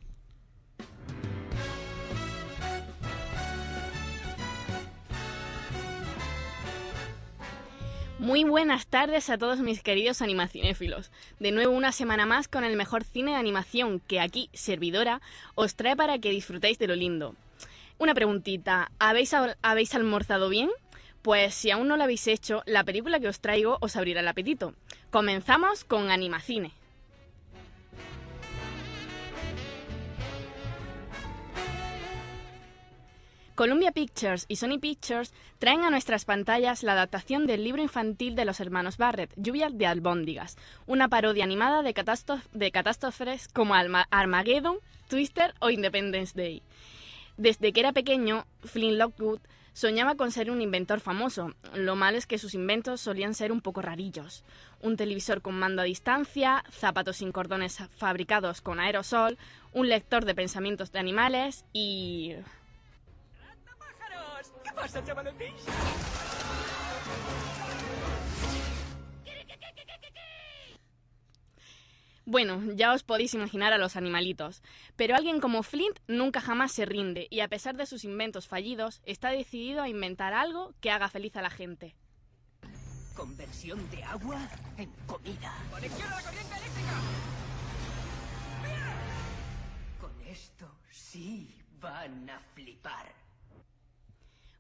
Muy buenas tardes a todos mis queridos animacinéfilos. De nuevo una semana más con el mejor cine de animación que aquí, servidora, os trae para que disfrutéis de lo lindo. Una preguntita, ¿habéis, ¿habéis almorzado bien? Pues si aún no lo habéis hecho, la película que os traigo os abrirá el apetito. Comenzamos con Animacine. Columbia Pictures y Sony Pictures traen a nuestras pantallas la adaptación del libro infantil de los hermanos Barrett, Lluvia de albóndigas, una parodia animada de, catástrof- de catástrofes como Armageddon, Twister o Independence Day. Desde que era pequeño, Flynn Lockwood soñaba con ser un inventor famoso. Lo malo es que sus inventos solían ser un poco rarillos. Un televisor con mando a distancia, zapatos sin cordones fabricados con aerosol, un lector de pensamientos de animales y... ¿Qué pasa? Bueno, ya os podéis imaginar a los animalitos, pero alguien como Flint nunca jamás se rinde y a pesar de sus inventos fallidos, está decidido a inventar algo que haga feliz a la gente. Conversión de agua en comida. ¡Conexión a la corriente eléctrica! Con esto sí van a flipar.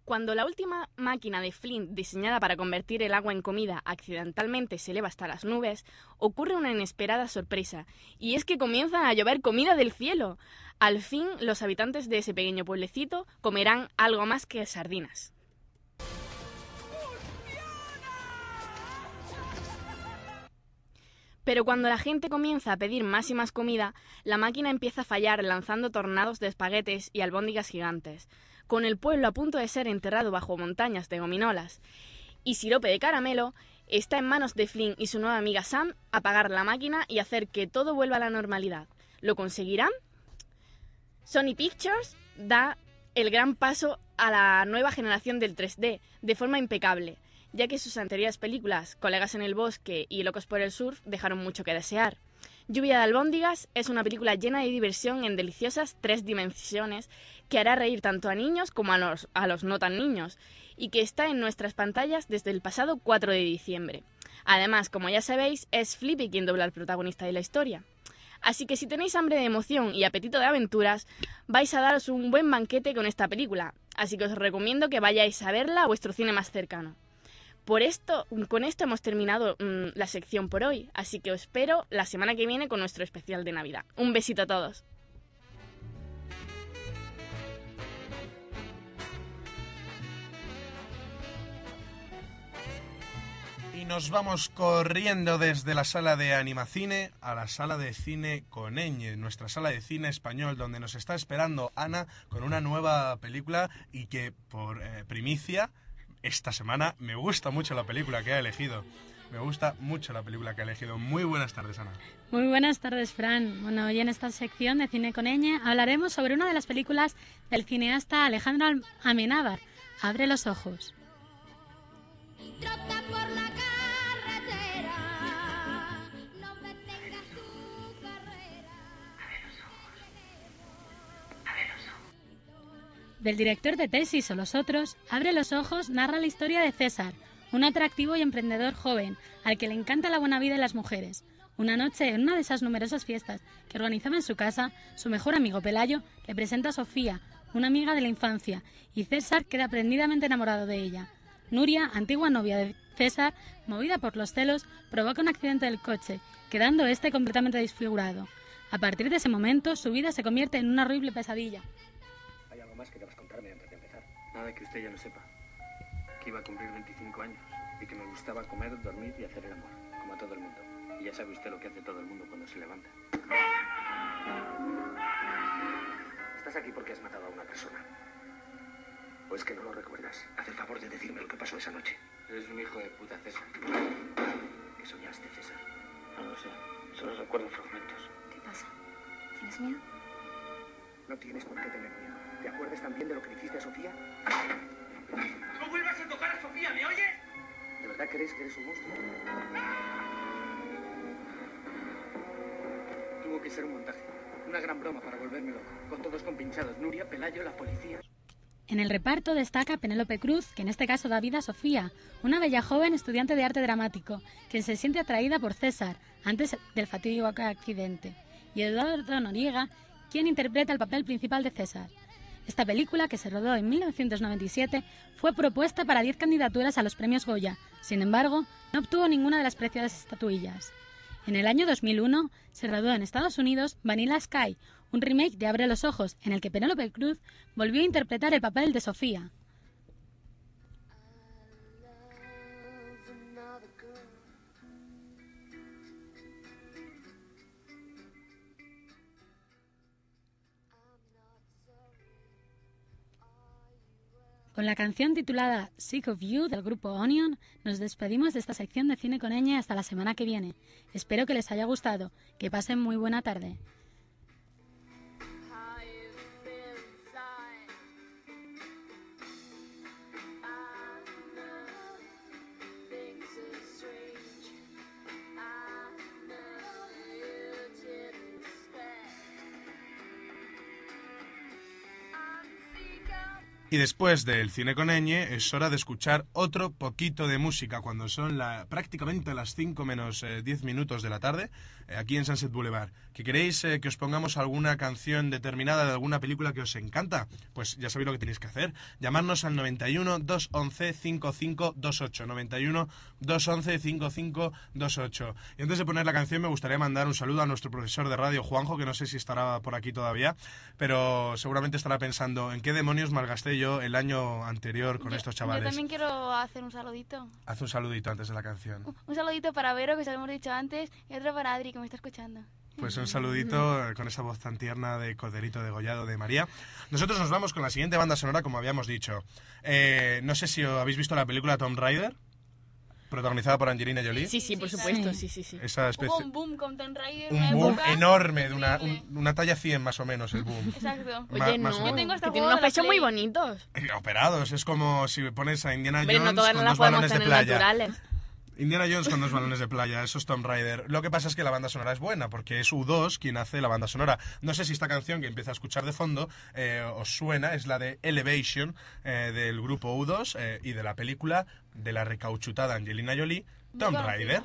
Cuando la última máquina de Flint diseñada para convertir el agua en comida accidentalmente se eleva hasta las nubes, ocurre una inesperada sorpresa, y es que comienza a llover comida del cielo. Al fin, los habitantes de ese pequeño pueblecito comerán algo más que sardinas. Pero cuando la gente comienza a pedir más y más comida, la máquina empieza a fallar lanzando tornados de espaguetes y albóndigas gigantes, con el pueblo a punto de ser enterrado bajo montañas de gominolas. Y sirope de caramelo, está en manos de Flynn y su nueva amiga Sam apagar la máquina y hacer que todo vuelva a la normalidad. ¿Lo conseguirán? Sony Pictures da el gran paso a la nueva generación del 3D de forma impecable, ya que sus anteriores películas, Colegas en el Bosque y Locos por el Surf, dejaron mucho que desear. Lluvia de albóndigas es una película llena de diversión en deliciosas tres dimensiones que hará reír tanto a niños como a los, a los no tan niños y que está en nuestras pantallas desde el pasado 4 de diciembre. Además, como ya sabéis, es Flippy quien dobla al protagonista de la historia. Así que si tenéis hambre de emoción y apetito de aventuras, vais a daros un buen banquete con esta película. Así que os recomiendo que vayáis a verla a vuestro cine más cercano. Por esto, con esto hemos terminado mm, la sección por hoy, así que os espero la semana que viene con nuestro especial de Navidad. Un besito a todos. Y nos vamos corriendo desde la sala de Animacine a la sala de cine Coneñe, nuestra sala de cine español, donde nos está esperando Ana con una nueva película y que por eh, primicia esta semana me gusta mucho la película que ha elegido. Me gusta mucho la película que ha elegido. Muy buenas tardes, Ana. Muy buenas tardes, Fran. Bueno, hoy en esta sección de Cine con Ñ hablaremos sobre una de las películas del cineasta Alejandro Al- Amenábar, Abre los ojos. Del director de Tesis o Los Otros, Abre los Ojos narra la historia de César, un atractivo y emprendedor joven al que le encanta la buena vida y las mujeres. Una noche, en una de esas numerosas fiestas que organizaba en su casa, su mejor amigo Pelayo le presenta a Sofía, una amiga de la infancia, y César queda prendidamente enamorado de ella. Nuria, antigua novia de César, movida por los celos, provoca un accidente del coche, quedando este completamente desfigurado. A partir de ese momento, su vida se convierte en una horrible pesadilla. ¿Hay algo más que debas contarme antes de empezar? Nada que usted ya no sepa. Que iba a cumplir 25 años y que me gustaba comer, dormir y hacer el amor, como a todo el mundo. Y ya sabe usted lo que hace todo el mundo cuando se levanta. Estás aquí porque has matado a una persona. ¿O es que no lo recuerdas? Haz el favor de decirme lo que pasó esa noche. Eres un hijo de puta, César. ¿Qué soñaste, César? No lo sé. Solo recuerdo fragmentos. ¿Qué pasa? ¿Tienes miedo? No tienes por qué tener miedo. ¿Te acuerdas también de lo que le hiciste a Sofía? ¡No vuelvas a tocar a Sofía, ¿me oyes? ¿De verdad crees que eres un monstruo? Tuvo que ser un montaje. Una gran broma para volverme loco. Con todos compinchados. Nuria, Pelayo, la policía. En el reparto destaca Penélope Cruz, que en este caso da vida a Sofía, una bella joven estudiante de arte dramático, que se siente atraída por César antes del fatídico accidente, y Eduardo Noriega, quien interpreta el papel principal de César. Esta película, que se rodó en 1997, fue propuesta para 10 candidaturas a los premios Goya, sin embargo, no obtuvo ninguna de las preciadas estatuillas. En el año 2001 se rodó en Estados Unidos Vanilla Sky, un remake de Abre los Ojos, en el que Penélope Cruz volvió a interpretar el papel de Sofía. Con la canción titulada Sick of You del grupo Onion, nos despedimos de esta sección de Cine con Ñ hasta la semana que viene. Espero que les haya gustado. Que pasen muy buena tarde. Y después del cine con ñ es hora de escuchar otro poquito de música cuando son la, prácticamente las 5 menos eh, 10 minutos de la tarde eh, aquí en Sunset Boulevard. ¿Que queréis eh, que os pongamos alguna canción determinada de alguna película que os encanta? Pues ya sabéis lo que tenéis que hacer. Llamarnos al 91 211 5528. 91 211 5528. Y antes de poner la canción me gustaría mandar un saludo a nuestro profesor de radio Juanjo, que no sé si estará por aquí todavía, pero seguramente estará pensando en qué demonios malgasté yo el año anterior con estos Yo chavales. también quiero hacer un saludito. Haz un saludito antes de la canción. Un saludito para Vero, que se lo hemos dicho antes, y otro para Adri, que me está escuchando. Pues un saludito con esa voz tan tierna de Coderito Degollado de María. Nosotros nos vamos con la siguiente banda sonora, como habíamos dicho. Eh, no sé si habéis visto la película Tomb Raider, protagonizada por Angelina Jolie. Sí, sí, por supuesto, sí, sí, sí. Esa especie... Hubo un boom con Tomb Raider. Un boom época enorme, de una, un- una talla 100 más o menos el boom. Exacto. Ma- Oye, más o no, menos. Yo tengo hasta que tiene juego unos de la pechos muy Play. bonitos. Eh, Operados, es como si pones a Indiana Hombre, Jones no todas con no las dos podemos balones de tener playa. naturales. Indiana Jones con dos balones de playa, eso es Tomb Raider. Lo que pasa es que la banda sonora es buena, porque es U2 quien hace la banda sonora. No sé si esta canción que empieza a escuchar de fondo eh, os suena, es la de Elevation eh, del grupo U2 eh, y de la película de la recauchutada Angelina Jolie, Tomb Raider.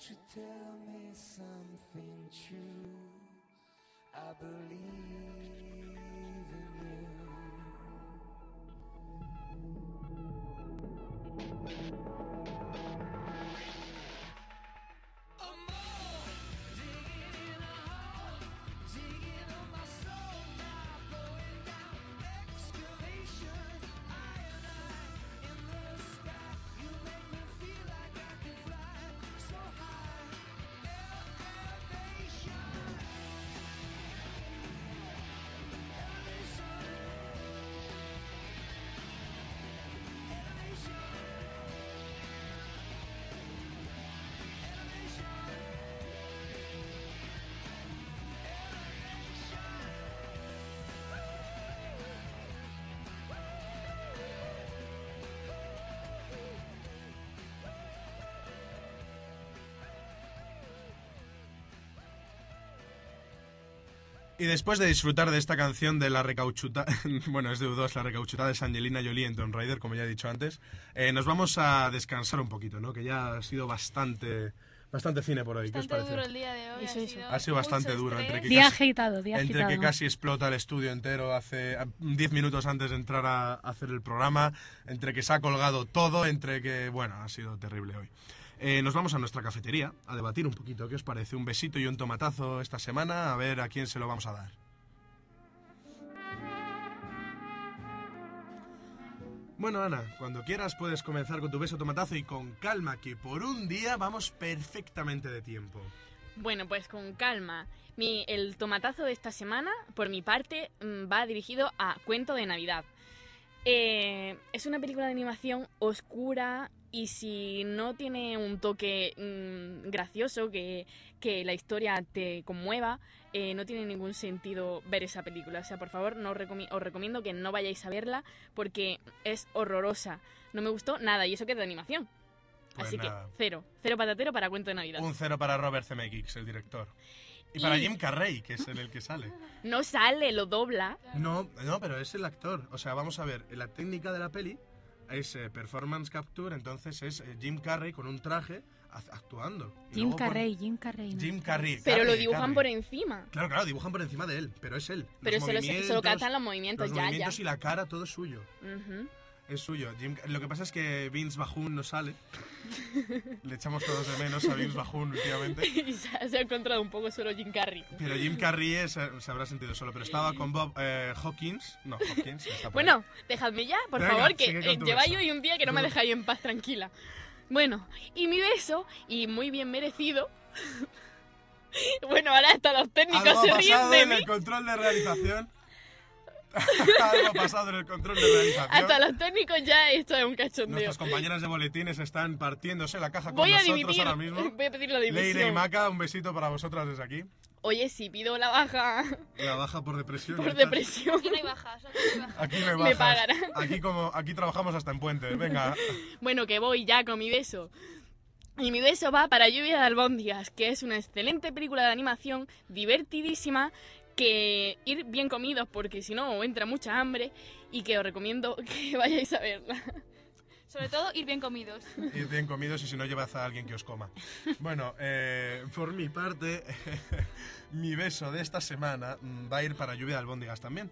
You tell me something true? I believe in you. Y después de disfrutar de esta canción de la recauchuta, bueno, es de U2, la recauchutada de Angelina Jolie en Tomb Raider, como ya he dicho antes, eh, nos vamos a descansar un poquito, ¿no? Que ya ha sido bastante, bastante cine por hoy. ¿Qué os Bastante parece? duro el día de hoy. Eso, ha sido, Ha sido bastante duro. Entre que, Día casi, agitado, día entre agitado. que casi explota el estudio entero hace a- 10 minutos antes de entrar a hacer el programa, entre que se ha colgado todo, entre que, bueno, ha sido terrible hoy. Eh, nos vamos a nuestra cafetería a debatir un poquito. ¿Qué os parece? Un besito y un tomatazo esta semana, a ver a quién se lo vamos a dar. Bueno, Ana, cuando quieras puedes comenzar con tu beso tomatazo y con calma, que por un día vamos perfectamente de tiempo. Bueno, pues con calma. El tomatazo de esta semana, por mi parte, mm, va dirigido a Cuento de Navidad. Eh, es una película de animación oscura y si no tiene un toque mm, gracioso, que, que la historia te conmueva, eh, no tiene ningún sentido ver esa película. O sea, por favor, no os, recomi- os recomiendo que no vayáis a verla porque es horrorosa. No me gustó nada y eso que es de animación. Pues Así nada. que cero, cero patatero para Cuento de Navidad. Un cero para Robert Zemeckis, el director. Y para Jim Carrey, que es en el que sale. No sale, lo dobla. No, no, pero es el actor. O sea, vamos a ver, la técnica de la peli es eh, performance capture, entonces es eh, Jim Carrey con un traje act- actuando. Y Jim Carrey, Jim Carrey. ¿no? Jim Carrey. Pero lo Carrey, dibujan Carrey. por encima. Claro, claro, dibujan por encima de él, pero es él. Pero Los se- solo movimientos- captan los movimientos, Los ya, movimientos ya. y la cara, todo es suyo. Ujú. Es suyo. Jim- lo que pasa es que Vince Bajun no sale. Le echamos todos de menos a Vince Bajun últimamente. y se, ha- encontrado un poco solo Jim Carrey. Pero Jim Carrey es- se habrá sentido solo. Pero estaba con Bob eh, Hawkins. No, Hawkins. está por ahí. Bueno, dejadme ya, por Venga, favor, que eh, lleváis beso. hoy un día que no me dejáis en paz tranquila. Bueno, y mi beso, y muy bien merecido. bueno, ahora hasta los técnicos Algo se ríen de en mí. el control de realización. Algo ha pasado en el control de realización. Hasta los técnicos ya esto es un cachondeo. Nuestras compañeras de boletines están partiéndose la caja con Voy a nosotros dimitir. ahora mismo. Voy a pedir la Leire y. Maca, un besito para vosotras desde aquí. Oye, si pido la baja La baja por depresión. por depresión. Aquí no hay bajas, aquí no hay bajas. Aquí me bajas. pagarán. Aquí, como, aquí trabajamos hasta en puentes. Venga. Bueno, que voy ya con mi beso. Y mi beso va para Lluvia de Albóndigas, que es una excelente película de animación, divertidísima, que ir bien comidos porque si no entra mucha hambre y que os recomiendo que vayáis a verla. Sobre todo, ir bien comidos. Ir bien comidos y si no llevad a alguien que os coma. Bueno, eh, por mi parte, mi beso de esta semana mm, va a ir para lluvia de albóndigas también.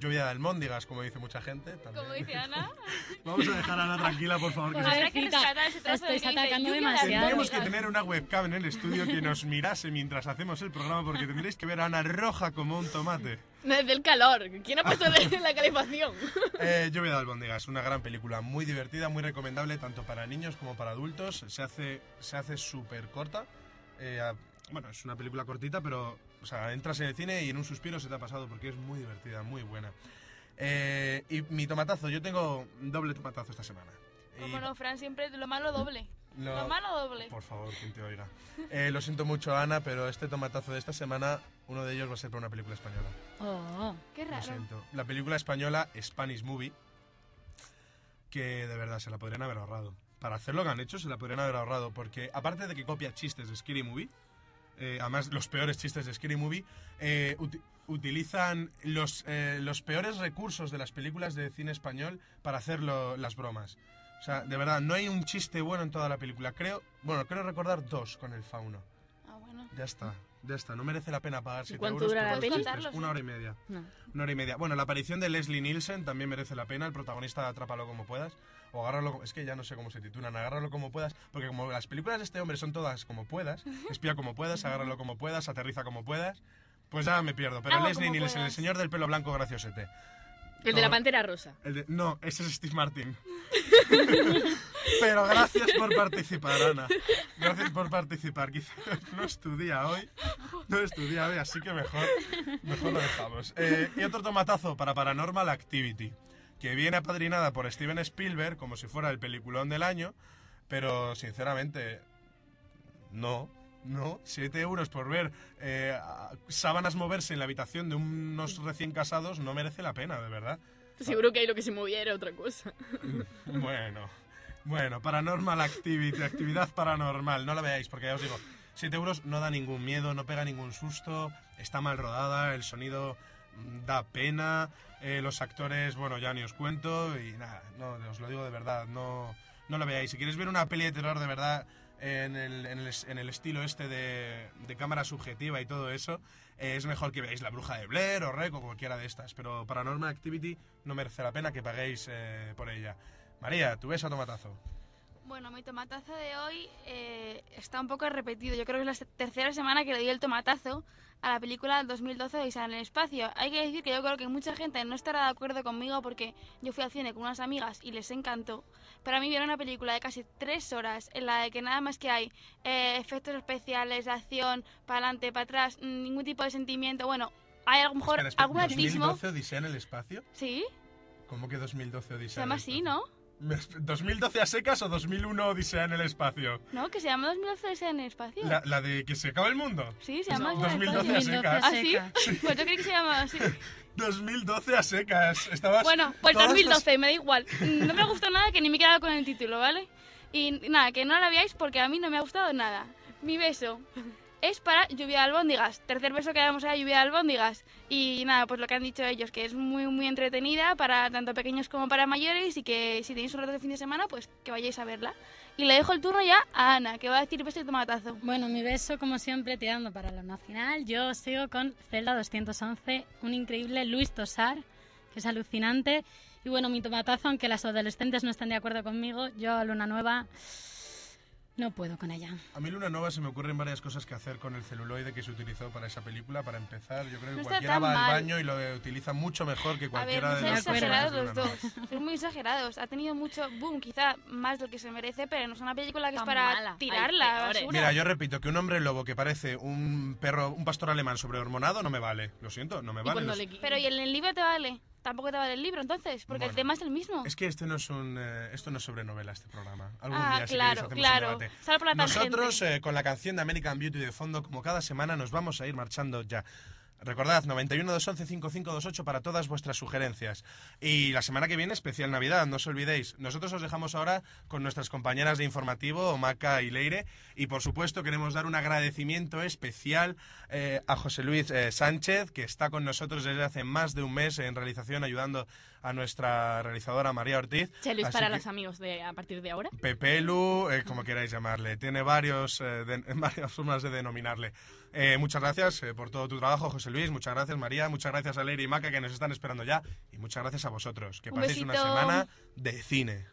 Lluvia de almóndigas, como dice mucha gente. También. Como dice Ana. Vamos a dejar a Ana tranquila, por favor. Que se- Habrá que rescatar ese trozo de atacando "Lluvia de demasiado". Tendríamos que albóndigas". tener una webcam en el estudio que nos mirase mientras hacemos el programa porque tendréis que ver a Ana roja como un tomate. No es del calor. ¿Quién ha puesto la calefacción? Eh, Lluvia de albóndigas, una gran película, muy divertida, muy recomendable tanto para niños como para adultos. Se hace se hace súper corta. Eh, a- bueno, es una película cortita, pero o sea, entras en el cine y en un suspiro se te ha pasado porque es muy divertida, muy buena. Eh, y mi tomatazo, yo tengo doble tomatazo esta semana. Y- Como no, Fran, siempre lo malo doble. Lo- Lo malo doble. Por favor, quien te oiga. Eh, lo siento mucho, Ana, pero este tomatazo de esta semana, uno de ellos va a ser para una película española. Oh. Qué Lo raro. siento. La película española Spanish Movie, que de verdad se la podrían haber ahorrado. Para hacer lo que han hecho, se la podrían haber ahorrado, porque aparte de que copia chistes de Scary Movie, eh, además los peores chistes de Scary Movie, eh, uti- utilizan los, eh, los peores recursos de las películas de cine español para hacer las bromas. O sea, de verdad, no hay un chiste bueno en toda la película. Creo, bueno, creo recordar dos con el fauno. Ah, bueno. Ya está, ya está. No merece la pena pagar 7 cuánto euros dura por la peli? Una hora y media. No. Una hora y media. Bueno, la aparición de Leslie Nielsen también merece la pena. El protagonista de Atrápalo como puedas. O agárralo, es que ya no sé cómo se titulan, agárralo como puedas, porque como las películas de este hombre son todas como puedas, espía como puedas, agárralo como puedas, aterriza como puedas, pues ya me pierdo. Pero Hago Leslie Nielsen, el puedas. señor del pelo blanco graciosete. El de la pantera rosa. el de- no, ese es Steve Martin. Pero gracias por participar, Ana. Gracias por participar. Quizá no estudia hoy. No estudia hoy, así que mejor, mejor lo dejamos. Eh, y otro tomatazo para Paranormal Activity, que viene apadrinada por Steven Spielberg como si fuera el peliculón del año, pero sinceramente, no. No, 7 euros por ver eh, sábanas moverse en la habitación de unos recién casados no merece la pena, de verdad. Seguro que ahí lo que se movía era otra cosa. Bueno, bueno, Paranormal Activity, actividad paranormal, no la veáis porque ya os digo, 7 euros no da ningún miedo, no pega ningún susto, está mal rodada, el sonido da pena, eh, los actores, bueno, ya ni os cuento y nada, no, os lo digo de verdad, no, no la veáis. Si queréis ver una peli de terror de verdad en el, en el, estilo este de, de cámara subjetiva y todo eso, eh, es mejor que veáis La Bruja de Blair o Rec o cualquiera de estas, pero Paranormal Activity no merece la pena que paguéis eh, por ella. María, tú ves a tomatazo. Bueno, mi tomatazo de hoy está un poco repetido. Yo creo que es la tercera semana que le doy el tomatazo a la película del 2012 de en el Espacio. Hay que decir que yo creo que mucha gente no estará de acuerdo conmigo porque yo fui al cine con unas amigas y les encantó. Pero a mí vieron una película de casi tres horas en la de que nada más que hay eh, efectos especiales, acción, para adelante, para atrás, ningún tipo de sentimiento. Bueno, hay a lo mejor Espera, espera, algún atismo. ¿2012 Odisea en el espacio? ¿Sí? ¿Cómo que 2012 Odisea? Se llama así, ¿no? Espacio? ¿2012 a secas o 2001 Odisea en el espacio? ¿No? Que se llama 2012 en el espacio. La, la de que se acaba el mundo. Sí, se llama No, Isla en el 2012 a secas. ¿Ah, sí? Pues yo creí que se llamaba así. 2012 a secas. Estabas Bueno, pues todas las- 2012, me da igual. No me gustó nada que ni me he quedado con el título, ¿vale? Y nada, que no la veáis porque a mí no me ha gustado nada. Mi beso es para Lluvia de Albóndigas. Tercer beso que damos a Lluvia de Albóndigas. Y nada, pues lo que han dicho ellos, que es muy, muy entretenida para tanto pequeños como para mayores y que si tenéis un rato de fin de semana, pues que vayáis a verla. Y le dejo el turno ya a Ana, que va a decir beso y tomatazo. Bueno, mi beso, como siempre, tirando para lo nacional. Yo sigo con Zelda 211, un increíble Luis Tosar, que es alucinante. Y bueno, mi tomatazo, aunque las adolescentes no estén de acuerdo conmigo, yo Luna Nueva no puedo con ella. A mí Luna Nova se me ocurren varias cosas que hacer con el celuloide que se utilizó para esa película. Para empezar, yo creo que No cualquiera va al mal. baño y lo utiliza mucho mejor que A ver, cualquiera no de los exagerados los dos. Son muy exagerados. Ha tenido mucho boom, quizá más del que se merece, pero no es una película que es Tan para mala. Tirarla a la peores. basura. Mira, yo repito que un hombre lobo que parece un perro, un pastor alemán sobrehormonado no me vale. Lo siento, no me vale. Los- Pero ¿y en el libro te vale? Tampoco te vale el libro, entonces, porque el Bueno. tema es el mismo. Es que este no es un, eh, esto no es sobre novela este programa. Algún Ah, día claro, claro. Nosotros eh, con la canción de American Beauty de fondo, como cada semana, nos vamos a ir marchando ya. Recordad, 91 211 5528 para todas vuestras sugerencias. Y la semana que viene, especial Navidad, no os olvidéis. Nosotros os dejamos ahora con nuestras compañeras de informativo, Maca y Leire. Y por supuesto, queremos dar un agradecimiento especial eh, a José Luis eh, Sánchez, que está con nosotros desde hace más de un mes en realización, ayudando a nuestra realizadora María Ortiz. Así para que- los amigos de a partir de ahora. Pepelu, eh, como queráis llamarle. Tiene varios, eh, de- varias formas de denominarle. Eh, muchas gracias eh, por todo tu trabajo, José Luis. Muchas gracias, María. Muchas gracias a Leire y Maca, que nos están esperando ya. Y muchas gracias a vosotros. Que Un paséis una semana de cine.